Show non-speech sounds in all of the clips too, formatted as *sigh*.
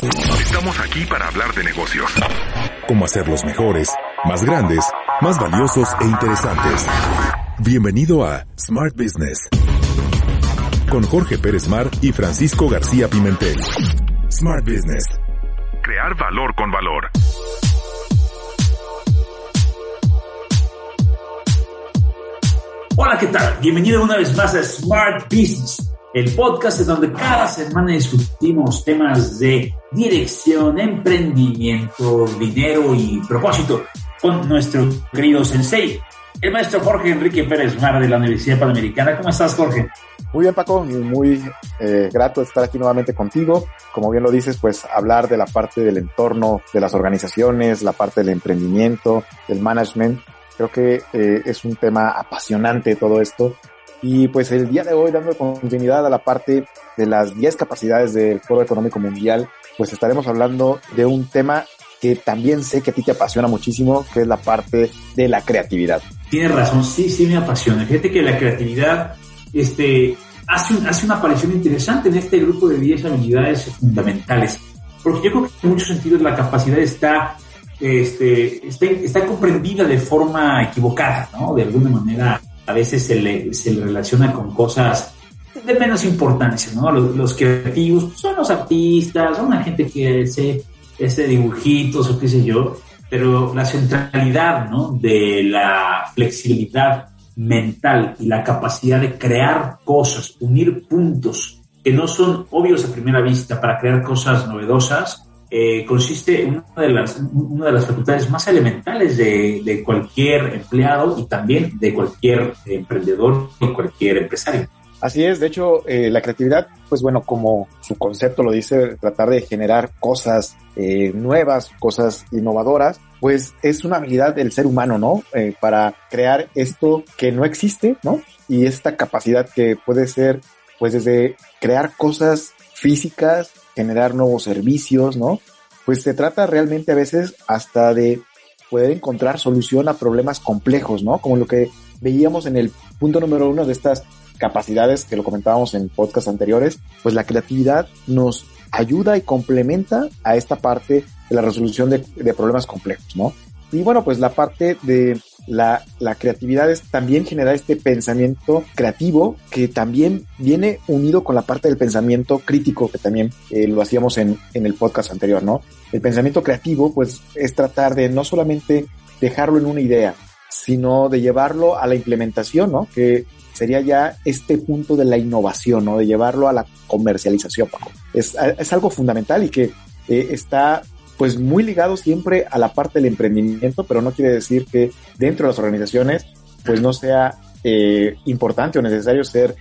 Estamos aquí para hablar de negocios. Cómo hacerlos mejores, más grandes, más valiosos e interesantes. Bienvenido a Smart Business. Con Jorge Pérez Mar y Francisco García Pimentel. Smart Business. Crear valor con valor. Hola, ¿qué tal? Bienvenido una vez más a Smart Business, el podcast en donde cada semana discutimos temas de dirección, emprendimiento, dinero y propósito con nuestro querido sensei, el maestro Jorge Enrique Pérez Mar de la Universidad Panamericana. ¿Cómo estás, Jorge? Muy bien, Paco, muy eh, grato estar aquí nuevamente contigo. Como bien lo dices, pues hablar de la parte del entorno de las organizaciones, la parte del emprendimiento, del management. Creo que eh, es un tema apasionante todo esto. Y pues el día de hoy, dando continuidad a la parte de las 10 capacidades del Foro Económico Mundial, pues estaremos hablando de un tema que también sé que a ti te apasiona muchísimo, que es la parte de la creatividad. Tienes razón, sí, sí me apasiona. Fíjate que la creatividad este, hace, un, hace una aparición interesante en este grupo de 10 habilidades fundamentales. Porque yo creo que en muchos sentidos la capacidad está, este, está, está comprendida de forma equivocada, ¿no? De alguna manera a veces se le, se le relaciona con cosas de menos importancia, ¿no? Los, creativos pues, son los artistas, son la gente que hace, hace dibujitos o qué sé yo, pero la centralidad, ¿no? De la flexibilidad mental y la capacidad de crear cosas, unir puntos que no son obvios a primera vista para crear cosas novedosas, eh, consiste en una de, las, una de las facultades más elementales de, de cualquier empleado y también de cualquier emprendedor y cualquier empresario. Así es, de hecho, eh, la creatividad, pues bueno, como su concepto lo dice, tratar de generar cosas eh, nuevas, cosas innovadoras, pues es una habilidad del ser humano, ¿no? Eh, para crear esto que no existe, ¿no? Y esta capacidad que puede ser, pues desde crear cosas físicas, generar nuevos servicios, ¿no? Pues se trata realmente a veces hasta de poder encontrar solución a problemas complejos, ¿no? Como lo que veíamos en el punto número uno de estas capacidades que lo comentábamos en podcast anteriores, pues la creatividad nos ayuda y complementa a esta parte de la resolución de, de problemas complejos, ¿no? Y bueno, pues la parte de la, la, creatividad es también generar este pensamiento creativo que también viene unido con la parte del pensamiento crítico que también eh, lo hacíamos en, en el podcast anterior, ¿no? El pensamiento creativo pues es tratar de no solamente dejarlo en una idea, sino de llevarlo a la implementación, ¿no? Que sería ya este punto de la innovación, ¿no? De llevarlo a la comercialización, Es, es algo fundamental y que eh, está pues muy ligado siempre a la parte del emprendimiento, pero no quiere decir que dentro de las organizaciones pues no sea eh, importante o necesario ser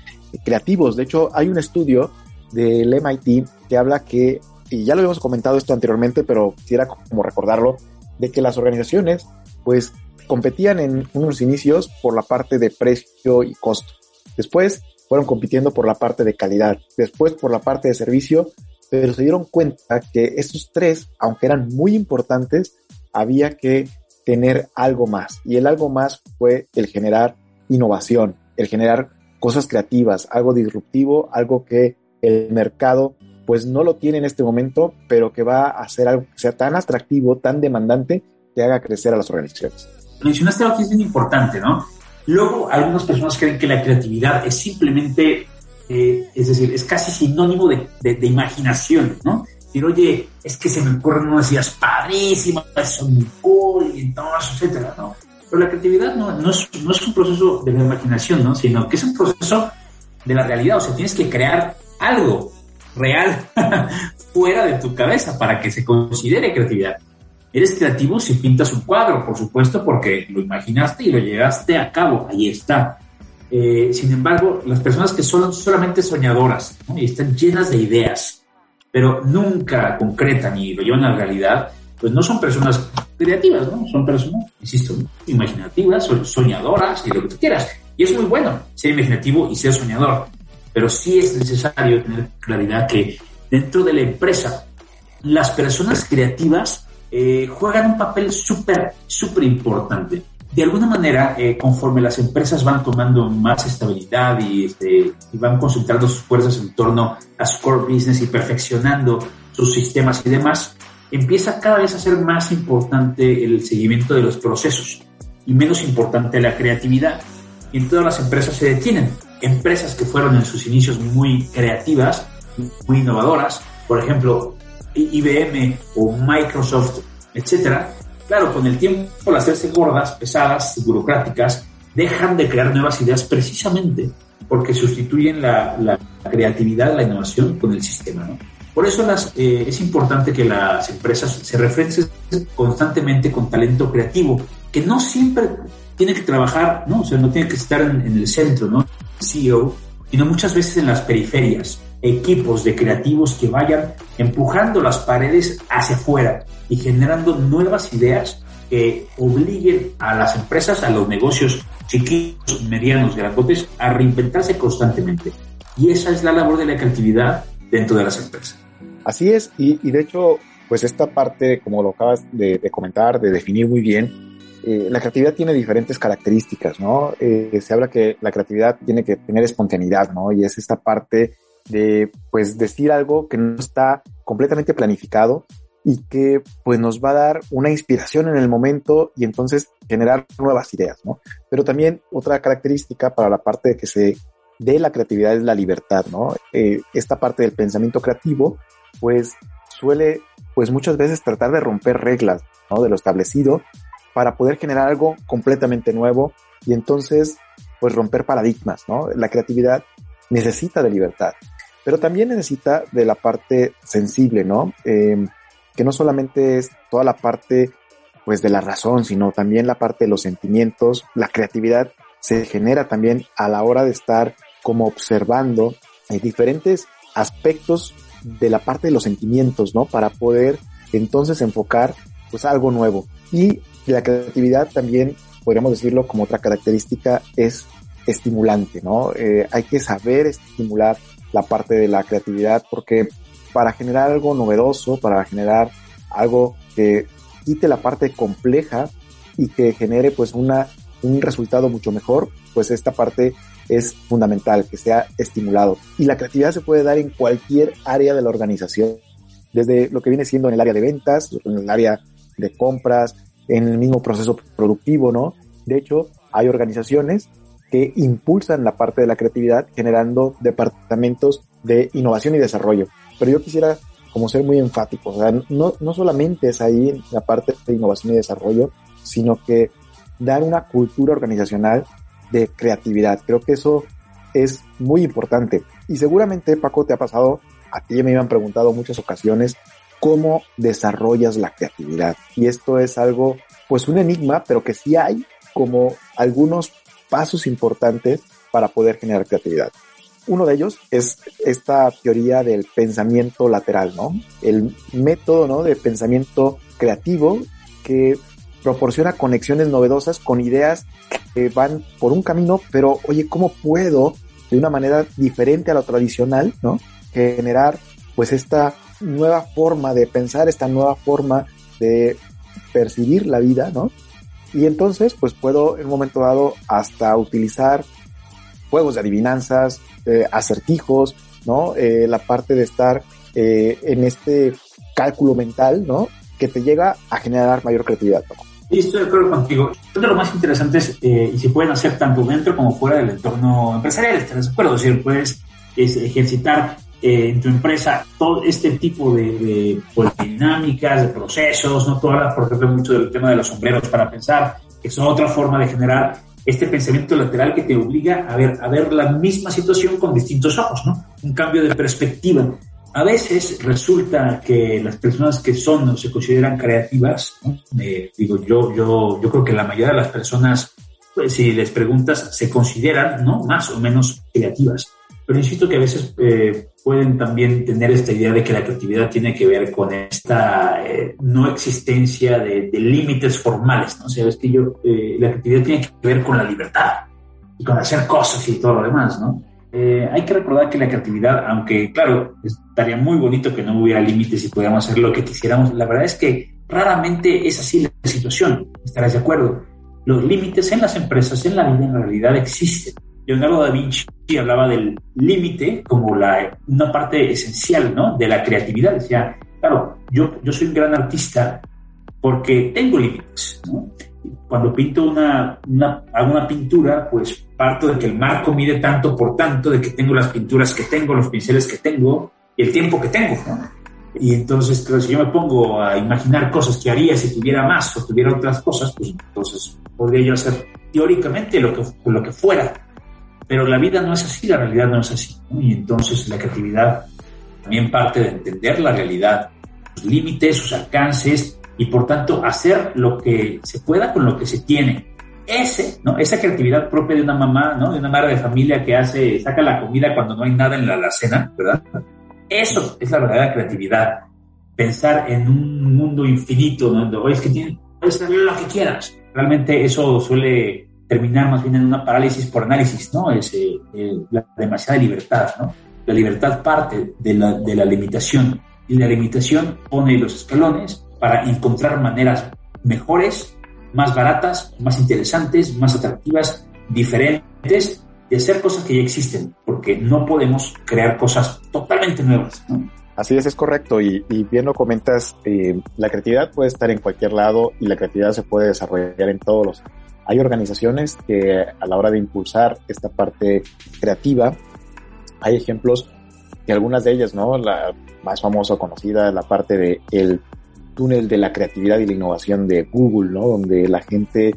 creativos. De hecho, hay un estudio del MIT que habla que, y ya lo habíamos comentado esto anteriormente, pero quisiera como recordarlo, de que las organizaciones pues competían en unos inicios por la parte de precio y costo. Después fueron compitiendo por la parte de calidad, después por la parte de servicio, pero se dieron cuenta que estos tres, aunque eran muy importantes, había que tener algo más. Y el algo más fue el generar innovación, el generar cosas creativas, algo disruptivo, algo que el mercado pues no lo tiene en este momento, pero que va a hacer algo que sea tan atractivo, tan demandante, que haga crecer a las organizaciones mencionaste algo que es bien importante, ¿no? Luego, algunas personas creen que la creatividad es simplemente, eh, es decir, es casi sinónimo de, de, imaginación, ¿no? Decir, oye, es que se me ocurren unas ideas padrísimas, son muy cool, y entonces, etcétera, ¿no? Pero la creatividad no, no, es, no es un proceso de la imaginación, ¿no? Sino que es un proceso de la realidad, o sea, tienes que crear algo real *laughs* fuera de tu cabeza para que se considere creatividad. Eres creativo si pintas un cuadro, por supuesto, porque lo imaginaste y lo llevaste a cabo, ahí está. Eh, sin embargo, las personas que son solamente soñadoras ¿no? y están llenas de ideas, pero nunca concretan ni lo llevan a la realidad, pues no son personas creativas, ¿no? Son personas, insisto, imaginativas, soñadoras y lo que tú quieras. Y es muy bueno ser imaginativo y ser soñador, pero sí es necesario tener claridad que dentro de la empresa, las personas creativas eh, juegan un papel súper, súper importante. De alguna manera, eh, conforme las empresas van tomando más estabilidad y, este, y van concentrando sus fuerzas en torno a su core business y perfeccionando sus sistemas y demás, empieza cada vez a ser más importante el seguimiento de los procesos y menos importante la creatividad. Y en todas las empresas se detienen. Empresas que fueron en sus inicios muy creativas, muy innovadoras, por ejemplo, IBM o Microsoft, etcétera, claro, con el tiempo, al hacerse gordas, pesadas, burocráticas, dejan de crear nuevas ideas precisamente porque sustituyen la, creatividad, la innovación con el sistema. Por eso las, eh, es importante que las empresas se referencien constantemente con talento creativo, que no siempre tiene que trabajar, ¿no? O sea, no tiene que estar en, el centro, ¿no? CEO, sino muchas veces en las periferias, equipos de creativos que vayan empujando las paredes hacia afuera y generando nuevas ideas que obliguen a las empresas, a los negocios chiquitos, medianos, grandotes, a reinventarse constantemente. Y esa es la labor de la creatividad dentro de las empresas. Así es, y, de hecho, pues esta parte, como lo acabas de, comentar, de definir muy bien, eh, la creatividad tiene diferentes características, ¿no? Eh, se habla que la creatividad tiene que tener espontaneidad, ¿no? Y es esta parte de, pues, decir algo que no está completamente planificado y que, pues, nos va a dar una inspiración en el momento y entonces generar nuevas ideas, ¿no? Pero también otra característica para la parte de que se dé la creatividad es la libertad, ¿no? Eh, esta parte del pensamiento creativo pues suele, pues muchas veces tratar de romper reglas, ¿no? De lo establecido para poder generar algo completamente nuevo y entonces, pues romper paradigmas, ¿no? La creatividad necesita de libertad, pero también necesita de la parte sensible, ¿no? Eh, que no solamente es toda la parte, pues de la razón, sino también la parte de los sentimientos. La creatividad se genera también a la hora de estar como observando eh, diferentes aspectos de la parte de los sentimientos, ¿no? Para poder entonces enfocar pues algo nuevo. Y la creatividad también, podríamos decirlo como otra característica, es estimulante, ¿no? Eh, hay que saber estimular la parte de la creatividad porque para generar algo novedoso, para generar algo que quite la parte compleja y que genere pues una, un resultado mucho mejor, pues esta parte es fundamental, que sea estimulado. Y la creatividad se puede dar en cualquier área de la organización, desde lo que viene siendo en el área de ventas, en el área de compras, en el mismo proceso productivo, ¿no? De hecho, hay organizaciones que impulsan la parte de la creatividad generando departamentos de innovación y desarrollo. Pero yo quisiera como ser muy enfático, o sea, no, no solamente es ahí la parte de innovación y desarrollo, sino que dar una cultura organizacional de creatividad. Creo que eso es muy importante. Y seguramente, Paco, te ha pasado, a ti me han preguntado muchas ocasiones, cómo desarrollas la creatividad. Y esto es algo, pues un enigma, pero que sí hay como algunos pasos importantes para poder generar creatividad. Uno de ellos es esta teoría del pensamiento lateral, ¿no? El método, ¿no? De pensamiento creativo que proporciona conexiones novedosas con ideas que van por un camino, pero oye, ¿cómo puedo de una manera diferente a lo tradicional, ¿no? Generar pues esta nueva forma de pensar, esta nueva forma de percibir la vida, ¿no? Y entonces pues puedo en un momento dado hasta utilizar juegos de adivinanzas, eh, acertijos, ¿no? Eh, la parte de estar eh, en este cálculo mental, ¿no? Que te llega a generar mayor creatividad. ¿no? Estoy de acuerdo contigo. Creo que lo más interesante es, eh, y se pueden hacer tanto dentro como fuera del entorno empresarial, ¿estás de acuerdo? Es decir, puedes es, ejercitar eh, en tu empresa todo este tipo de, de pues, dinámicas, de procesos, no todas, por ejemplo, mucho del tema de los sombreros para pensar, que son otra forma de generar este pensamiento lateral que te obliga a ver, a ver la misma situación con distintos ojos, ¿no? Un cambio de perspectiva. A veces resulta que las personas que son o se consideran creativas, digo yo, yo, yo creo que la mayoría de las personas, pues, si les preguntas, se consideran, ¿no? Más o menos creativas. Pero insisto que a veces eh, pueden también tener esta idea de que la creatividad tiene que ver con esta eh, no existencia de, límites formales, ¿no? O sea, es que yo, eh, la creatividad tiene que ver con la libertad y con hacer cosas y todo lo demás, ¿no? hay que recordar que la creatividad, aunque claro, estaría muy bonito que no hubiera límites y pudiéramos hacer lo que quisiéramos, la verdad es que raramente es así la situación, estarás de acuerdo. Los límites en las empresas, en la vida, en realidad existen Leonardo da Vinci hablaba del límite como la, una parte esencial ¿no? de la creatividad. Decía, claro, yo, yo soy un gran artista porque tengo límites. Cuando pinto una, una, hago una pintura, pues parto de que el marco mide tanto por tanto, de que tengo las pinturas que tengo, los pinceles que tengo y el tiempo que tengo. Y entonces, claro, si yo me pongo a imaginar cosas que haría si tuviera más o tuviera otras cosas, pues entonces podría yo hacer teóricamente lo que, lo que fuera pero la vida no es así, la realidad no es así. Y entonces la creatividad también parte de entender la realidad, sus límites, sus alcances y por tanto hacer lo que se pueda con lo que se tiene. Ese, ¿no? Esa creatividad propia de una mamá, ¿no? De una madre de familia que hace, saca la comida cuando no hay nada en la alacena, ¿verdad? Eso es la verdadera creatividad. Pensar en un mundo infinito, donde, oye, es que tienes, puedes hacer lo que quieras. Realmente eso suele terminar más bien en una parálisis por análisis, ¿no? Es eh, eh, la demasiada libertad, ¿no? La libertad parte de la, de la limitación y la limitación pone los escalones para encontrar maneras mejores, más baratas, más interesantes, más atractivas, diferentes de hacer cosas que ya existen, porque no podemos crear cosas totalmente nuevas. Así es, es correcto. Y, bien lo comentas, eh, la creatividad puede estar en cualquier lado y la creatividad se puede desarrollar en todos los hay organizaciones que a la hora de impulsar esta parte creativa, hay ejemplos que algunas de ellas, ¿no? La más famosa o conocida, la parte de el túnel de la creatividad y la innovación de Google, ¿no? Donde la gente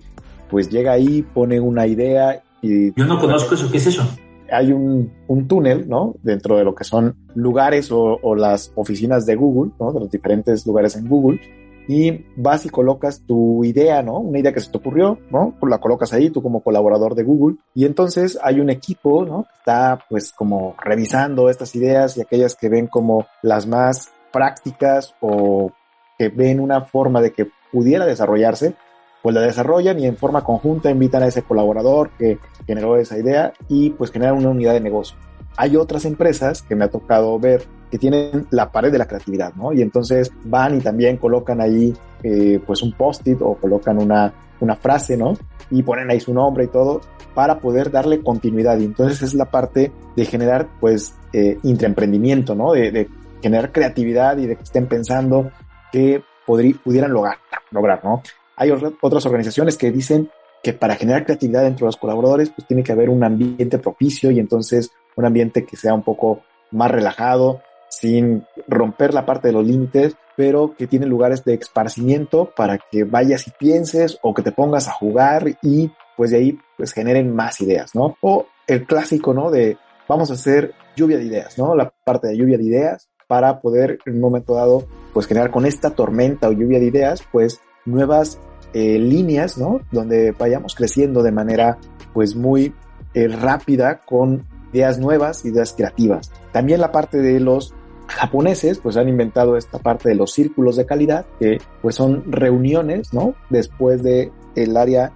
pues llega ahí, pone una idea y... Yo no conozco eso, ¿qué es eso? Hay un, un túnel, ¿no? Dentro de lo que son lugares o, o las oficinas de Google, ¿no? De los diferentes lugares en Google, y vas y colocas tu idea, ¿no? Una idea que se te ocurrió, ¿no? Pues la colocas ahí tú como colaborador de Google y entonces hay un equipo, ¿no? Que está pues como revisando estas ideas y aquellas que ven como las más prácticas o que ven una forma de que pudiera desarrollarse, pues la desarrollan y en forma conjunta invitan a ese colaborador que generó esa idea y pues generan una unidad de negocio. Hay otras empresas que me ha tocado ver que tienen la pared de la creatividad, ¿no? Y entonces van y también colocan ahí eh, pues un post-it o colocan una, una frase, ¿no? Y ponen ahí su nombre y todo para poder darle continuidad. Y entonces es la parte de generar pues eh, intraemprendimiento, ¿no? De, generar creatividad y de que estén pensando que pudieran lograr, lograr, ¿no? Hay otras organizaciones que dicen que para generar creatividad dentro de los colaboradores, pues tiene que haber un ambiente propicio y entonces un ambiente que sea un poco más relajado, sin romper la parte de los límites, pero que tiene lugares de esparcimiento para que vayas y pienses o que te pongas a jugar y pues de ahí pues generen más ideas, ¿no? O el clásico, ¿no? De vamos a hacer lluvia de ideas, ¿no? La parte de lluvia de ideas para poder en un momento dado pues generar con esta tormenta o lluvia de ideas pues nuevas eh, líneas, ¿no? Donde vayamos creciendo de manera pues muy eh, rápida con ideas nuevas, ideas creativas. También la parte de los japoneses pues han inventado esta parte de los círculos de calidad que pues son reuniones, ¿no? Después de el área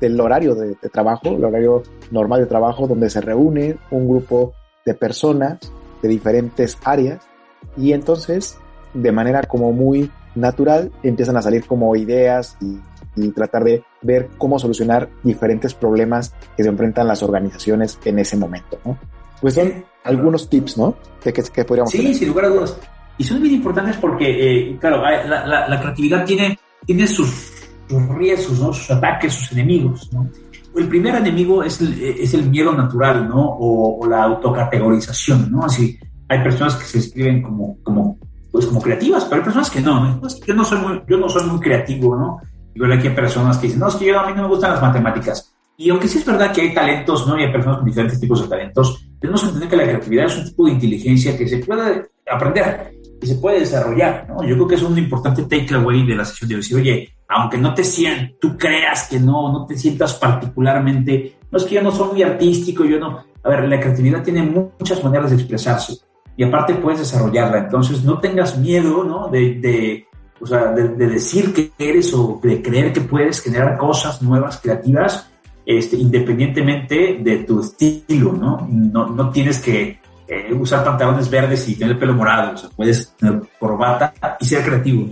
del horario de, trabajo, el horario normal de trabajo donde se reúne un grupo de personas de diferentes áreas y entonces de manera como muy natural empiezan a salir como ideas y, y tratar de ver cómo solucionar diferentes problemas que se enfrentan las organizaciones en ese momento, ¿no? Pues son algunos tips, ¿no? Que, que, podríamos Sí, sin lugar a dudas. Y son bien importantes porque, eh, claro, la, la, creatividad tiene, tiene sus, riesgos, ¿no? Sus ataques, sus enemigos, ¿no? El primer enemigo es el, es el miedo natural, ¿no? O, la autocategorización, ¿no? Así, hay personas que se escriben como, como, pues como creativas, pero hay personas que no, ¿no? Yo no soy muy, yo no soy muy creativo, ¿no? Y veo aquí hay personas que dicen, no, es que yo, a mí no me gustan las matemáticas. Y aunque sí es verdad que hay talentos, ¿no? Y hay personas con diferentes tipos de talentos, tenemos que entender que la creatividad es un tipo de inteligencia que se puede aprender, y se puede desarrollar, ¿no? Yo creo que es un importante takeaway de la sesión de. Decir, oye, aunque no te sientas, tú creas que no, no te sientas particularmente, no es que yo no soy muy artístico, yo no, a ver, la creatividad tiene muchas maneras de expresarse y aparte puedes desarrollarla. Entonces, no tengas miedo, ¿no? De, de o sea, de, decir que eres o de creer que puedes generar cosas nuevas, creativas, este, independientemente de tu estilo, ¿no? No, no tienes que eh, usar pantalones verdes y tener el pelo morado, o sea, puedes tener corbata y ser creativo.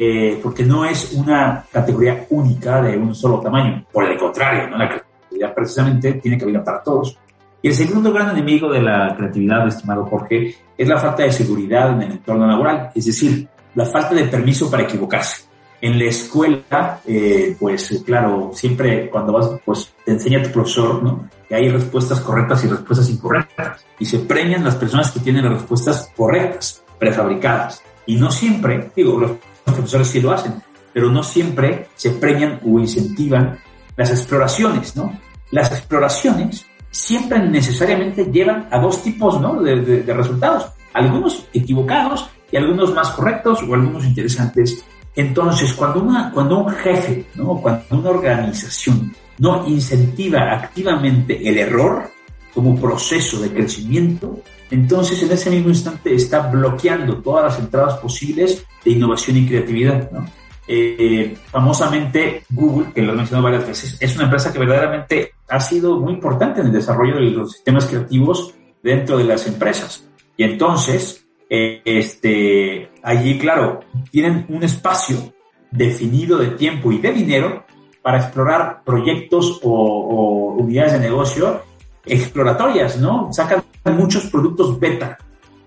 Eh, porque no es una categoría única de un solo tamaño. Por el contrario, ¿no? la creatividad precisamente tiene que para todos. Y el segundo gran enemigo de la creatividad, estimado Jorge, es la falta de seguridad en el entorno laboral, es decir, la falta de permiso para equivocarse. En la escuela, eh, pues claro, siempre cuando vas, pues te enseña tu profesor, ¿no? Que hay respuestas correctas y respuestas incorrectas. Y se premian las personas que tienen las respuestas correctas, prefabricadas. Y no siempre, digo, los profesores sí lo hacen, pero no siempre se premian o incentivan las exploraciones, ¿no? Las exploraciones siempre necesariamente llevan a dos tipos ¿no? de, resultados, algunos equivocados y algunos más correctos o algunos interesantes. Entonces, cuando, una, cuando un jefe, ¿no? cuando una organización no incentiva activamente el error como proceso de crecimiento, entonces en ese mismo instante está bloqueando todas las entradas posibles de innovación y creatividad. ¿no? Eh, famosamente Google, que lo he mencionado varias veces, es una empresa que verdaderamente ha sido muy importante en el desarrollo de los sistemas creativos dentro de las empresas. Y entonces, eh, este, allí, claro, tienen un espacio definido de tiempo y de dinero para explorar proyectos o, unidades de negocio exploratorias, ¿no? Sacan muchos productos beta,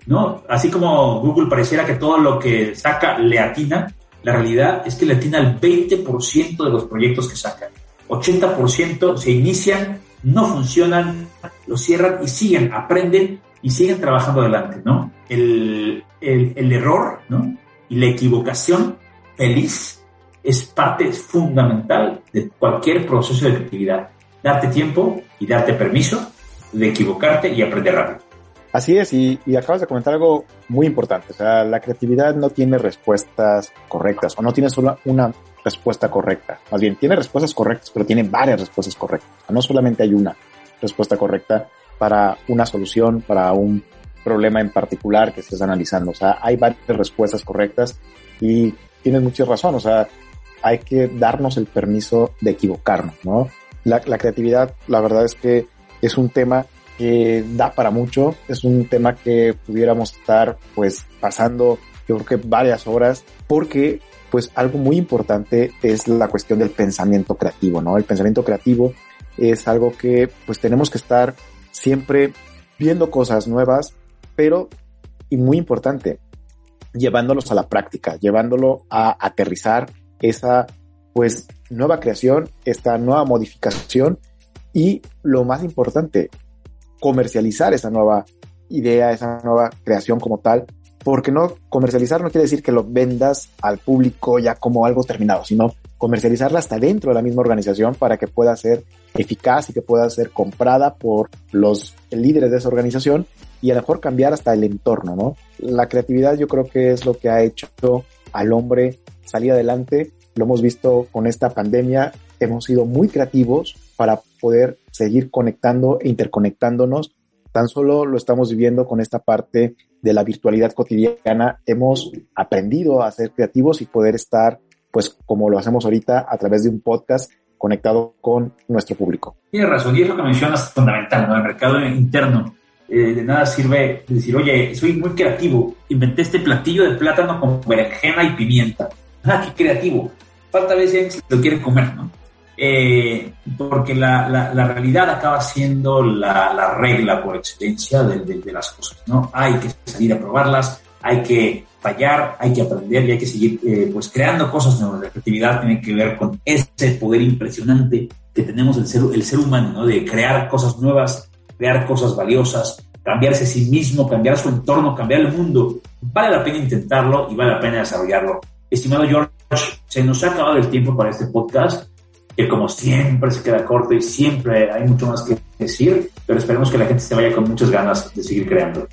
¿no? Así como Google pareciera que todo lo que saca le atina, la realidad es que le atina el 20% de los proyectos que sacan. 80% se inician, no funcionan, lo cierran y siguen, aprenden y siguen trabajando adelante, ¿no? El, el, error, ¿no? Y la equivocación feliz es parte fundamental de cualquier proceso de creatividad. Darte tiempo y darte permiso de equivocarte y aprender rápido. Así es, y, acabas de comentar algo muy importante. O sea, la creatividad no tiene respuestas correctas o no tiene solo una respuesta correcta. Más bien, tiene respuestas correctas, pero tiene varias respuestas correctas. no solamente hay una respuesta correcta para una solución, para un problema en particular que estés analizando. O sea, hay varias respuestas correctas y tienes mucha razón. O sea, hay que darnos el permiso de equivocarnos, ¿no? La, la creatividad, la verdad es que es un tema que da para mucho. Es un tema que pudiéramos estar pues pasando yo creo que varias horas porque pues algo muy importante es la cuestión del pensamiento creativo, ¿no? El pensamiento creativo es algo que pues tenemos que estar siempre viendo cosas nuevas, pero y muy importante, llevándolos a la práctica, llevándolo a aterrizar esa pues nueva creación, esta nueva modificación y lo más importante, comercializar esa nueva idea, esa nueva creación como tal, porque no comercializar no quiere decir que lo vendas al público ya como algo terminado, sino comercializarla hasta dentro de la misma organización para que pueda ser eficaz y que pueda ser comprada por los líderes de esa organización y a lo mejor cambiar hasta el entorno, ¿no? La creatividad yo creo que es lo que ha hecho al hombre salir adelante. Lo hemos visto con esta pandemia. Hemos sido muy creativos para poder seguir conectando e interconectándonos. Tan solo lo estamos viviendo con esta parte de la virtualidad cotidiana. Hemos aprendido a ser creativos y poder estar, pues como lo hacemos ahorita, a través de un podcast conectado con nuestro público. Tienes razón, y es lo que mencionas fundamental, ¿no? El mercado interno. Eh, de nada sirve decir, oye, soy muy creativo, inventé este platillo de plátano con berenjena y pimienta. Ah, qué creativo. Falta veces lo quiere comer, ¿no? Eh, porque la, la, realidad acaba siendo la, la regla por excelencia de, de, las cosas, ¿no? Hay que salir a probarlas, hay que fallar, hay que aprender y hay que seguir eh, pues creando cosas nuevas. La creatividad tiene que ver con ese poder impresionante que tenemos el ser, el ser humano, ¿no? De crear cosas nuevas, crear cosas valiosas, cambiarse a sí mismo, cambiar su entorno, cambiar el mundo. Vale la pena intentarlo y vale la pena desarrollarlo. Estimado George, se nos ha acabado el tiempo para este podcast que como siempre se queda corto y siempre hay mucho más que decir, pero esperemos que la gente se vaya con muchas ganas de seguir creando.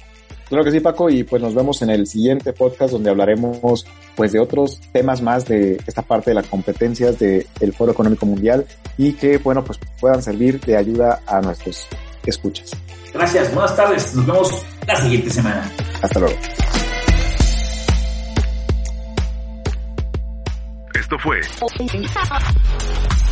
Claro que sí, Paco, y pues nos vemos en el siguiente podcast donde hablaremos pues de otros temas más de esta parte de las competencias del Foro Económico Mundial y que bueno pues puedan servir de ayuda a nuestros que escuchas. Gracias, buenas tardes, nos vemos la siguiente semana. Hasta luego. Esto fue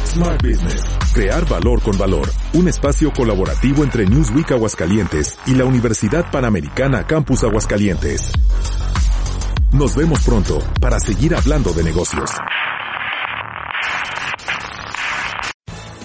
Smart Business. Crear valor con valor. Un espacio colaborativo entre Newsweek Aguascalientes y la Universidad Panamericana Campus Aguascalientes. Nos vemos pronto para seguir hablando de negocios.